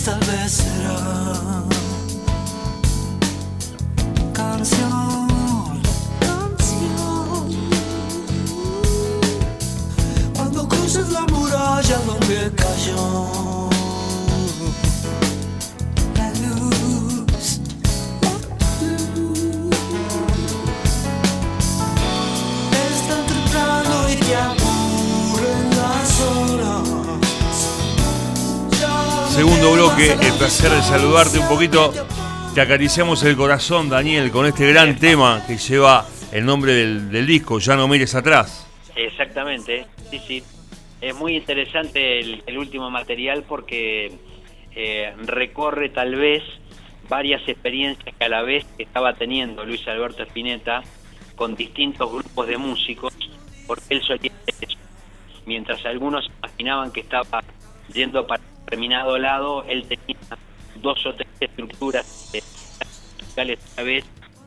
esta vez será Segundo bloque, el placer de saludarte un poquito. Te acariciamos el corazón, Daniel, con este gran tema que lleva el nombre del, del disco, Ya no mires atrás. Exactamente, sí, sí. Es muy interesante el, el último material porque eh, recorre tal vez varias experiencias que a la vez estaba teniendo Luis Alberto Spinetta con distintos grupos de músicos, porque él solía hacer eso. Mientras algunos imaginaban que estaba yendo para determinado lado, él tenía dos o tres estructuras eh, musicales a la vez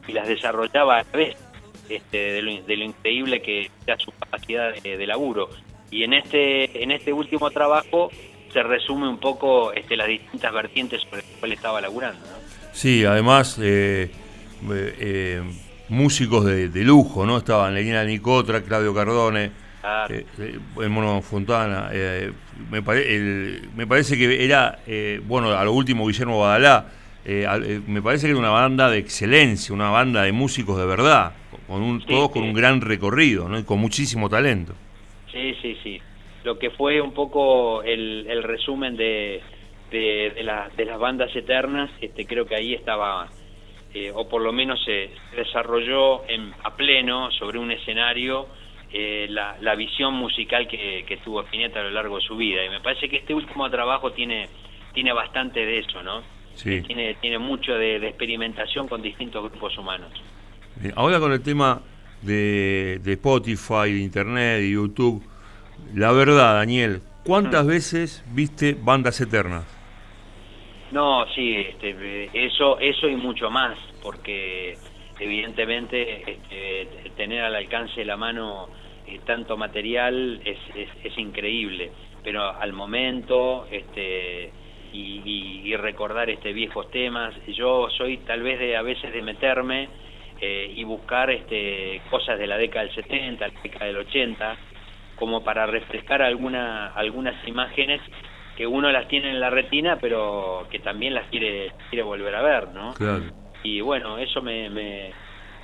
y las desarrollaba a la vez este, de, lo, de lo increíble que era su capacidad de, de laburo. Y en este, en este último trabajo se resume un poco este, las distintas vertientes sobre las cuales estaba laburando. ¿no? Sí, además, eh, eh, eh, músicos de, de lujo, ¿no? Estaban Lenina Nicotra, Claudio Cardone, Claro. eh, eh, el Mono Fontana. eh, me, pare- el- me parece que era, eh, bueno, a lo último Guillermo Badalá. eh, al- eh, me parece que era una banda de excelencia, una banda de músicos de verdad, con un, Sí, todos con un gran recorrido, ¿no? Y con muchísimo talento. Sí, sí, sí. Lo que fue un poco el, el resumen de, de, de la- de las bandas eternas, este, creo que ahí estaba, eh, o por lo menos se desarrolló en, a pleno sobre un escenario eh, la, la visión musical que, que tuvo Spinetta a lo largo de su vida. Y me parece que este último trabajo tiene, tiene bastante de eso, ¿no? Sí. Tiene, tiene mucho de, de experimentación con distintos grupos humanos. Eh, Ahora con el tema de, de Spotify, de Internet, de YouTube, la verdad, Daniel, ¿cuántas veces viste bandas eternas? No, sí, este, eh, eso, eso y mucho más, porque evidentemente este, tener al alcance de la mano eh, tanto material es, es, es increíble, pero al momento este, y, y- y recordar este viejos temas, yo soy tal vez de a veces de meterme eh, y buscar este, cosas de la década del 70, la década del 80, como para refrescar alguna, algunas imágenes que uno las tiene en la retina, pero que también las quiere, quiere volver a ver, ¿no? Claro. Y bueno, eso me, me,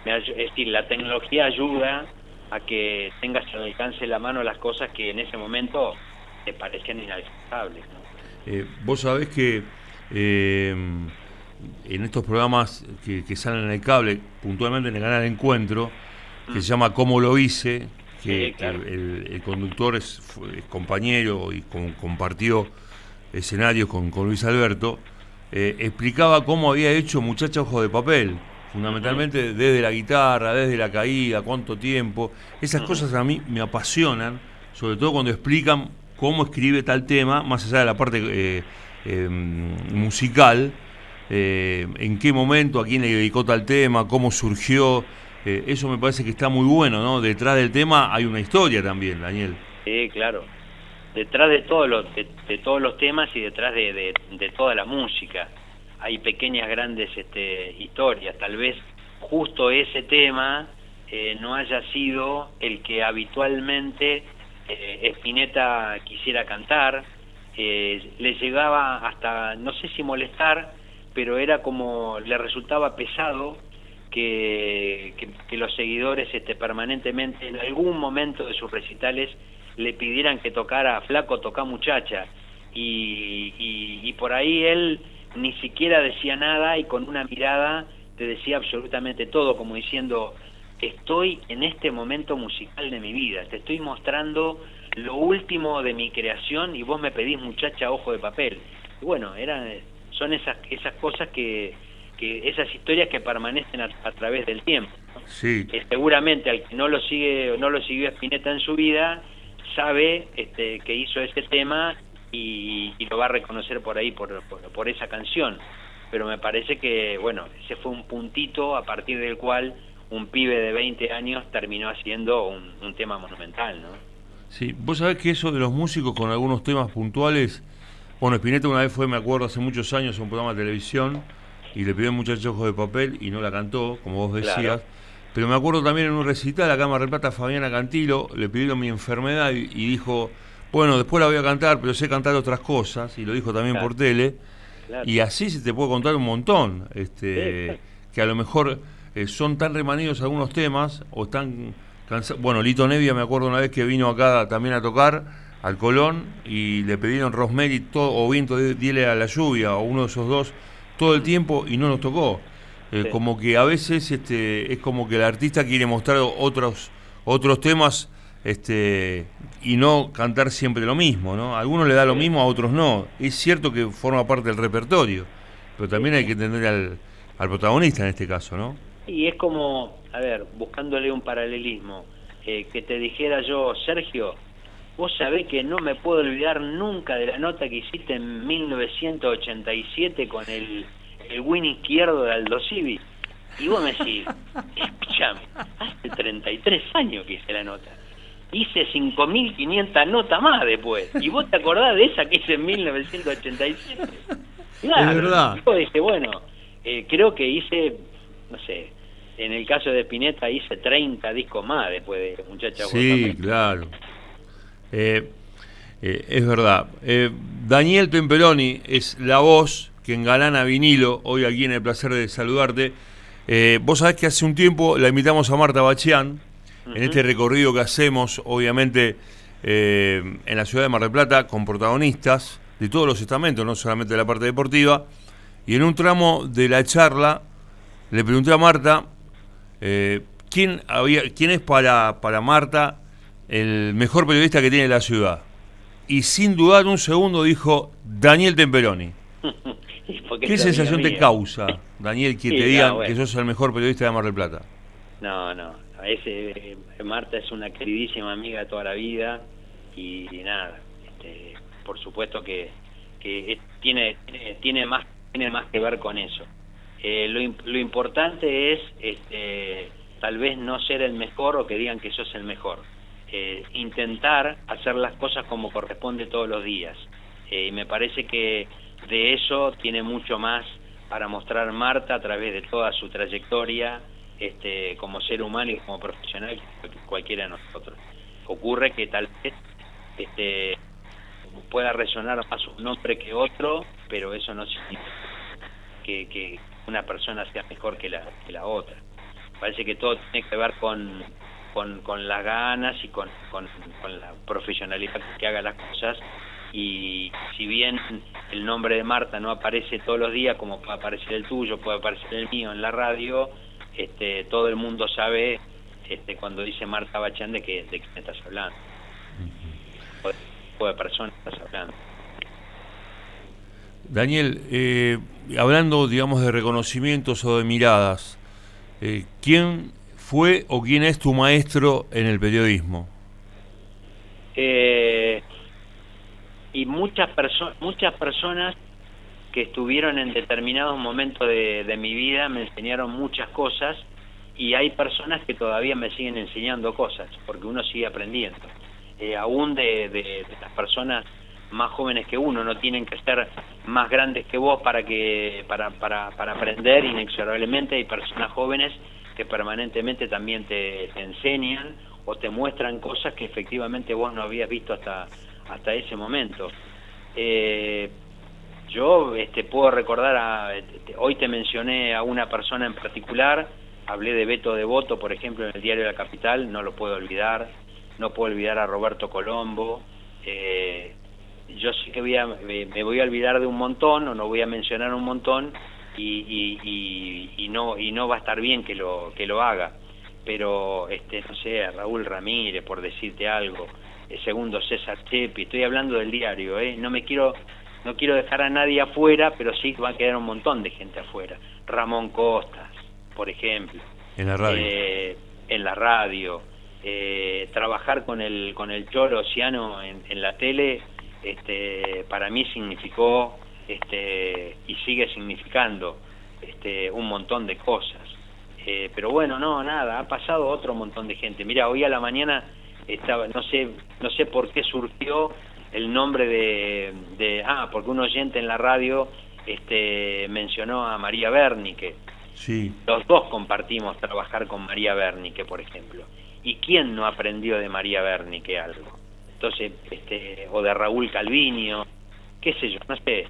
me es decir, la tecnología ayuda a que tengas al alcance de la mano las cosas que en ese momento te parecían inalcanzables, ¿no? Eh, vos sabés que eh, en estos programas que, que salen en el cable, puntualmente en el canal Encuentro, que se llama Cómo lo hice, que, Sí, claro. que el, el conductor es, compañero y con- compartió escenarios con, con Luis Alberto, eh, explicaba cómo había hecho Muchacha Ojo de Papel, fundamentalmente desde la guitarra, desde la caída, cuánto tiempo. Esas cosas a mí me apasionan, sobre todo cuando explican cómo escribe tal tema, más allá de la parte eh, eh, musical, eh, en qué momento, a quién le dedicó tal tema, cómo surgió. eh, eso me parece que está muy bueno, ¿no? Detrás del tema hay una historia también, Daniel. Sí, claro. Detrás de todos los, de, de todos los temas y detrás de, de, de toda la música hay pequeñas, grandes este, historias. Tal vez justo ese tema eh, no haya sido el que habitualmente eh, Spinetta quisiera cantar. Eh, le llegaba hasta, no sé si molestar, pero era como, le resultaba pesado que, que, que los seguidores este, permanentemente en algún momento de sus recitales le pidieran que tocara flaco, toca muchacha. Y, y, y por ahí él ni siquiera decía nada y con una mirada te decía absolutamente todo, como diciendo, estoy en este momento musical de mi vida, te estoy mostrando lo último de mi creación y vos me pedís muchacha ojo de papel. Y bueno, eran, son esas, esas cosas que, que esas historias que permanecen a, a través del tiempo. ¿no? Sí. Eh, seguramente al que no lo sigue no lo siguió Spinetta en su vida sabe este, que hizo ese tema y, y lo va a reconocer por ahí por, por, por esa canción pero me parece que bueno ese fue un puntito a partir del cual un pibe de 20 años terminó haciendo un, un tema monumental no Sí, vos sabés que eso de los músicos con algunos temas puntuales Bueno, Spinetta una vez fue, me acuerdo, hace muchos años a un programa de televisión y le pidió muchacho ojo de papel y no la cantó, como vos decías. Claro. Pero me acuerdo también en un recital acá en Mar del Plata, Fabiana Cantilo, le pidieron mi enfermedad y, y dijo, bueno, después la voy a cantar, pero sé cantar otras cosas, y lo dijo también Claro. por tele. Claro. Y así se te puede contar un montón, este, Sí, que a lo mejor eh, son tan remanidos algunos temas, o están cansados. Bueno, Lito Nevia me acuerdo una vez que vino acá también a tocar al Colón y le pidieron Rosemary todo, o Viento de- Diele a la lluvia, o uno de esos dos, todo el tiempo y no nos tocó. Eh, Sí. Como que a veces este, es como que el artista quiere mostrar otros, otros temas este, y no cantar siempre lo mismo, ¿no? A algunos le da lo mismo, a otros no. Es cierto que forma parte del repertorio, pero también hay que entender al, al protagonista en este caso, ¿no? Y es como, a ver, buscándole un paralelismo, eh, que te dijera yo, Sergio, vos sabés que no me puedo olvidar nunca de la nota que hiciste en 1987 con el, el win izquierdo de Aldo Civi. Y vos me decís, escuchame, hace 33 años que hice la nota. Hice 5.500 notas más después. ¿Y vos te acordás de esa que hice en 1987? Claro. Es verdad. Yo dije, bueno, eh, creo que hice, no sé, en el caso de Spinetta hice 30 discos más después de Muchacha Sí, claro. Eh, eh, es verdad. Eh, Daniel Temperoni es la voz que engalana vinilo hoy aquí en el placer de saludarte. Eh, vos sabés que hace un tiempo la invitamos a Marta Bachián en este recorrido que hacemos, obviamente, eh, en la ciudad de Mar del Plata, con protagonistas de todos los estamentos, no solamente de la parte deportiva. Y en un tramo de la charla le pregunté a Marta eh, ¿quién, había, quién es para, para Marta el mejor periodista que tiene la ciudad. Y sin dudar un segundo dijo Daniel Temperoni. ¿Qué sensación te causa, Daniel, que Sí, te digan no, bueno. que sos el mejor periodista de Mar del Plata? No, no, no, ese, eh, Marta es una queridísima amiga toda la vida y, nada, este, por supuesto que, que tiene, tiene, tiene más tiene más que ver con eso. Eh, lo, lo importante es este, tal vez no ser el mejor o que digan que sos el mejor. Eh, intentar hacer las cosas como corresponde todos los días. Eh, y me parece que de eso tiene mucho más para mostrar Marta a través de toda su trayectoria este, como ser humano y como profesional que cualquiera de nosotros. Ocurre que tal vez este, pueda resonar más un nombre que otro, pero eso no significa que, que una persona sea mejor que la, que la otra. Parece que todo tiene que ver con, con, con las ganas y con, con, la profesionalidad que haga las cosas. Y si bien el nombre de Marta no aparece todos los días, como puede aparecer el tuyo, puede aparecer el mío en la radio, este, todo el mundo sabe este, cuando dice Marta Bachán de, que, de quién estás hablando. O de qué tipo de persona estás hablando. Daniel, eh, hablando, digamos, de reconocimientos o de miradas, eh, ¿quién fue o quién es tu maestro en el periodismo? Eh, y muchas, perso muchas personas que estuvieron en determinados momentos de, mi vida me enseñaron muchas cosas y hay personas que todavía me siguen enseñando cosas porque uno sigue aprendiendo. Eh, aún de, de, de las personas más jóvenes que uno, no tienen que ser más grandes que vos para que para, para, para aprender inexorablemente. Hay personas jóvenes que permanentemente también te, te enseñan o te muestran cosas que efectivamente vos no habías visto hasta, hasta ese momento. Eh, yo este, puedo recordar, a, este, hoy te mencioné a una persona en particular, hablé de Beto Devoto, por ejemplo, en el diario La Capital, no lo puedo olvidar, no puedo olvidar a Roberto Colombo, eh, yo sé que voy a, me voy a olvidar de un montón o no voy a mencionar un montón y, y, y, y no y no va a estar bien que lo que lo haga. Pero este no sé Raúl Ramírez por decirte algo el segundo César Chepi estoy hablando del diario eh no me quiero no quiero dejar a nadie afuera pero sí va a quedar un montón de gente afuera. Ramón Costas por ejemplo. En la radio. eh, en la radio. Eh, trabajar con el con el Choro Oceano en, en la tele este para mí significó este y sigue significando este un montón de cosas. Eh, pero bueno no nada ha pasado otro montón de gente. Mira hoy a la mañana estaba no sé no sé por qué surgió el nombre de, de, ah, porque un oyente en la radio este, mencionó a María Bernique. Sí, Los dos compartimos trabajar con María Bernique, por ejemplo. ¿Y quién no aprendió de María Bernique algo? Entonces, este, o de Raúl Calviño, qué sé yo, no sé.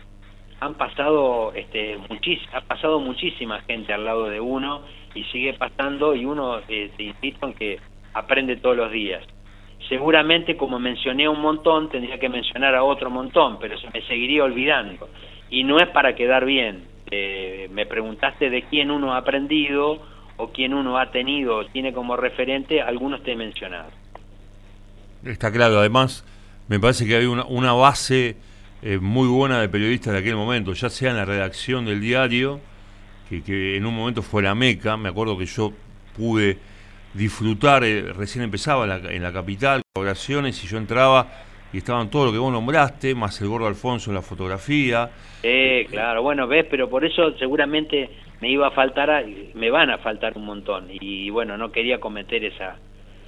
Han pasado, este, muchis, ha pasado muchísima gente al lado de uno y sigue pasando y uno, eh, te insisto en que aprende todos los días. Seguramente, como mencioné un montón, tendría que mencionar a otro montón, pero se me seguiría olvidando. Y no es para quedar bien. Eh, me preguntaste de quién uno ha aprendido o quién uno ha tenido tiene como referente, algunos te he mencionado. está claro. Además, me parece que había una, una base eh, muy buena de periodistas de aquel momento, ya sea en la redacción del diario, que, que en un momento fue la meca. Me acuerdo que yo pude disfrutar, eh, recién empezaba en la, en la capital, colaboraciones, y yo entraba y estaban todo lo que vos nombraste, más el gordo Alfonso en la fotografía. Eh, claro, bueno, ves, pero por eso seguramente me iba a faltar, a- me van a faltar un montón. Y bueno, no quería cometer esa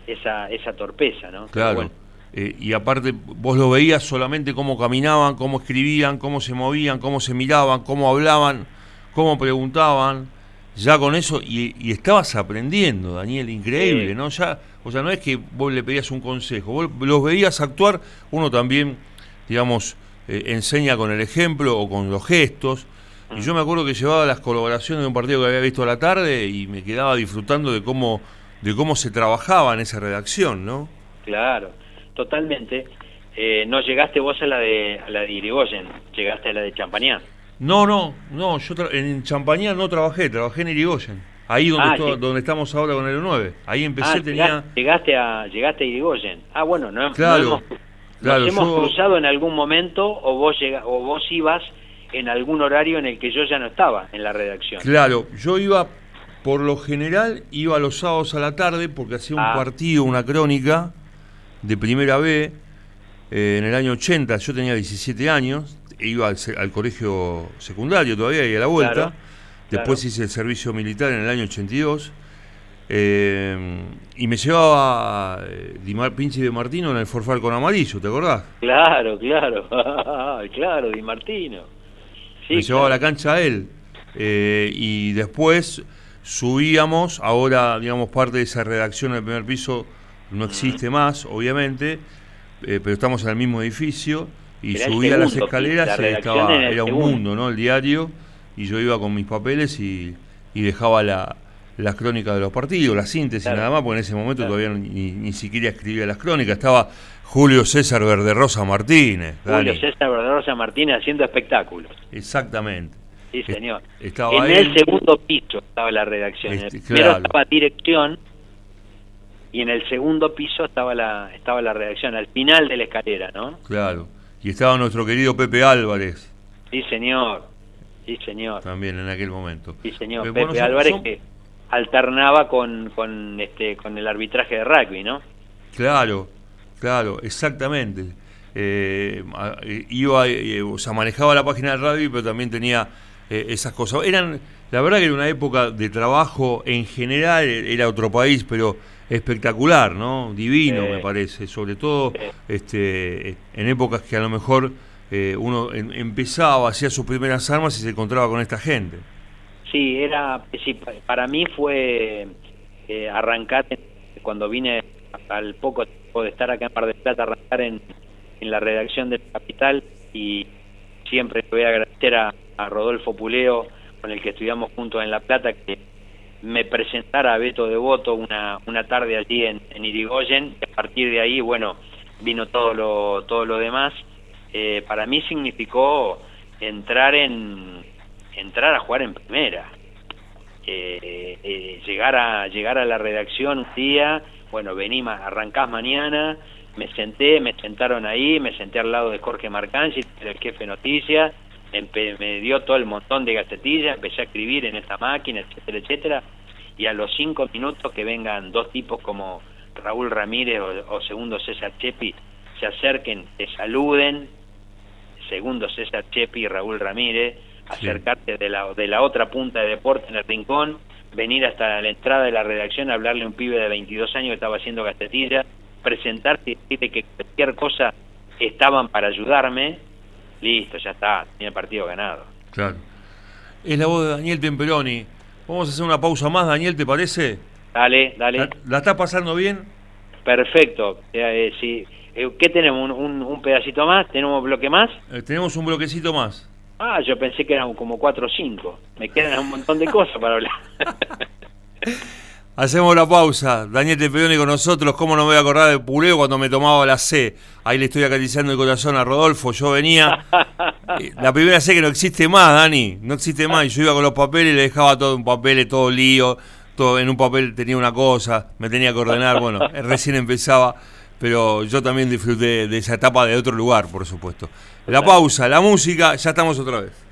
esa esa torpeza, ¿no? Claro. bueno, Eh, y aparte, vos lo veías solamente cómo caminaban, cómo escribían, cómo se movían, cómo se miraban, cómo hablaban, cómo preguntaban. Ya con eso, y, y estabas aprendiendo, Daniel, increíble, Sí. ¿no? Ya, o sea, no es que vos le pedías un consejo, vos los veías actuar, uno también, digamos, eh, enseña con el ejemplo o con los gestos. Y Mm. yo me acuerdo que llevaba las colaboraciones de un partido que había visto a la tarde y me quedaba disfrutando de cómo, de cómo se trabajaba en esa redacción, ¿no? claro, totalmente. Eh, no llegaste vos a la de a la de Irigoyen, llegaste a la de Champañá. No, no, no, yo en Champañá no trabajé, trabajé en Irigoyen. Ahí donde, Ah, esto- sí. donde estamos ahora con el 9. Ahí empecé, Ah, tenía... llegaste, a llegaste a Irigoyen. Ah, bueno, no, no Claro, hemos, claro, nos hemos yo- cruzado en algún momento o vos llega, o vos ibas en algún horario en el que yo ya no estaba en la redacción. Claro, yo iba, por lo general, iba los sábados a la tarde porque hacía un Ah. partido, una crónica de primera B eh, en el año 80. Yo tenía 17 años, iba al, colegio secundario todavía y a la vuelta. Claro, Después claro. hice el servicio militar en el año 82. eh, y me llevaba eh, Di Mar- Pinchi de Martino en el Forfar con amarillo, ¿te acordás? Claro, claro, claro, Di Martino. Sí, me llevaba a la cancha a él. Eh, y después subíamos, ahora digamos parte de esa redacción del primer piso no existe más, obviamente, eh, pero estamos en el mismo edificio y Era subía las escaleras la estaba, era un mundo, ¿no? El diario, y yo iba con mis papeles y, y dejaba la, las crónicas de los partidos, la síntesis Claro. nada más, porque en ese momento Claro. todavía ni, ni siquiera escribía las crónicas, estaba Julio César Verderosa Martínez. Julio Dani. César Verderosa Martínez haciendo espectáculos. Exactamente. Sí, señor. estaba en él. el segundo piso estaba la redacción. En Este, el primero claro. estaba dirección y en el segundo piso estaba la estaba la redacción, al final de la escalera, ¿no? Claro. Y estaba nuestro querido Pepe Álvarez Sí, señor. Sí, señor. también en aquel momento. Sí, señor. Eh, Pepe Álvarez son- que alternaba con, con este con el arbitraje de rugby, ¿no? Claro, claro, exactamente. Eh, eh, iba, eh, o sea, manejaba la página de radio, pero también tenía eh, esas cosas. Eran, la verdad que era una época de trabajo en general, era otro país, pero espectacular, ¿no? Divino, me parece. Sobre todo este, en épocas que a lo mejor eh, uno em- empezaba, hacía sus primeras armas y se encontraba con esta gente. Sí, era sí, pa- para mí fue eh, arrancar en- cuando vine al poco tiempo de estar acá en Mar del Plata arrancar en, en la redacción del Capital y siempre le voy a agradecer a, a Rodolfo Puleo con el que estudiamos juntos en La Plata que me presentara a Beto Devoto una, una tarde allí en, en Irigoyen y a partir de ahí bueno vino todo lo todo lo demás. Eh, para mí significó entrar en entrar a jugar en primera. Eh, eh, llegar a llegar a la redacción un día bueno vení arrancás mañana me senté me sentaron ahí me senté al lado de Jorge Marcanchi el jefe de noticias me dio todo el montón de gacetillas empecé a escribir en esta máquina etcétera etcétera y a los cinco minutos que vengan dos tipos como Raúl Ramírez o, o segundo César Chepi se acerquen te saluden segundo César Chepi y Raúl Ramírez, Sí. acercarte de la, de la otra punta de deporte en el rincón, venir hasta la entrada de la redacción a hablarle a un pibe de 22 años que estaba haciendo gastetilla, presentarte y decirle que cualquier cosa estaban para ayudarme, listo, ya está, tenía el partido ganado. Claro. Es la voz de Daniel Temperoni. Vamos a hacer una pausa más, Daniel, ¿te parece? Dale, dale. ¿La, la estás pasando bien? Perfecto. Eh, eh, sí. Eh, ¿Qué tenemos? ¿Un, un, un pedacito más? ¿Tenemos un bloque más? Tenemos un bloquecito más. Ah, yo pensé que eran como cuatro o cinco. Me quedan un montón de cosas para hablar. Hacemos la pausa. Daniel Temperoni con nosotros. ¿Cómo no me voy a acordar de Puleo cuando me tomaba la C? Ahí le estoy acariciando el corazón a Rodolfo. Yo venía. eh, La primera C que no existe más, Dani. No existe más. Y yo iba con los papeles y le dejaba todo en papeles, todo lío. Todo, en un papel tenía una cosa. Me tenía que ordenar. Bueno, eh, recién empezaba. Pero yo también disfruté de esa etapa de otro lugar, por supuesto. La pausa, la música. Ya estamos otra vez.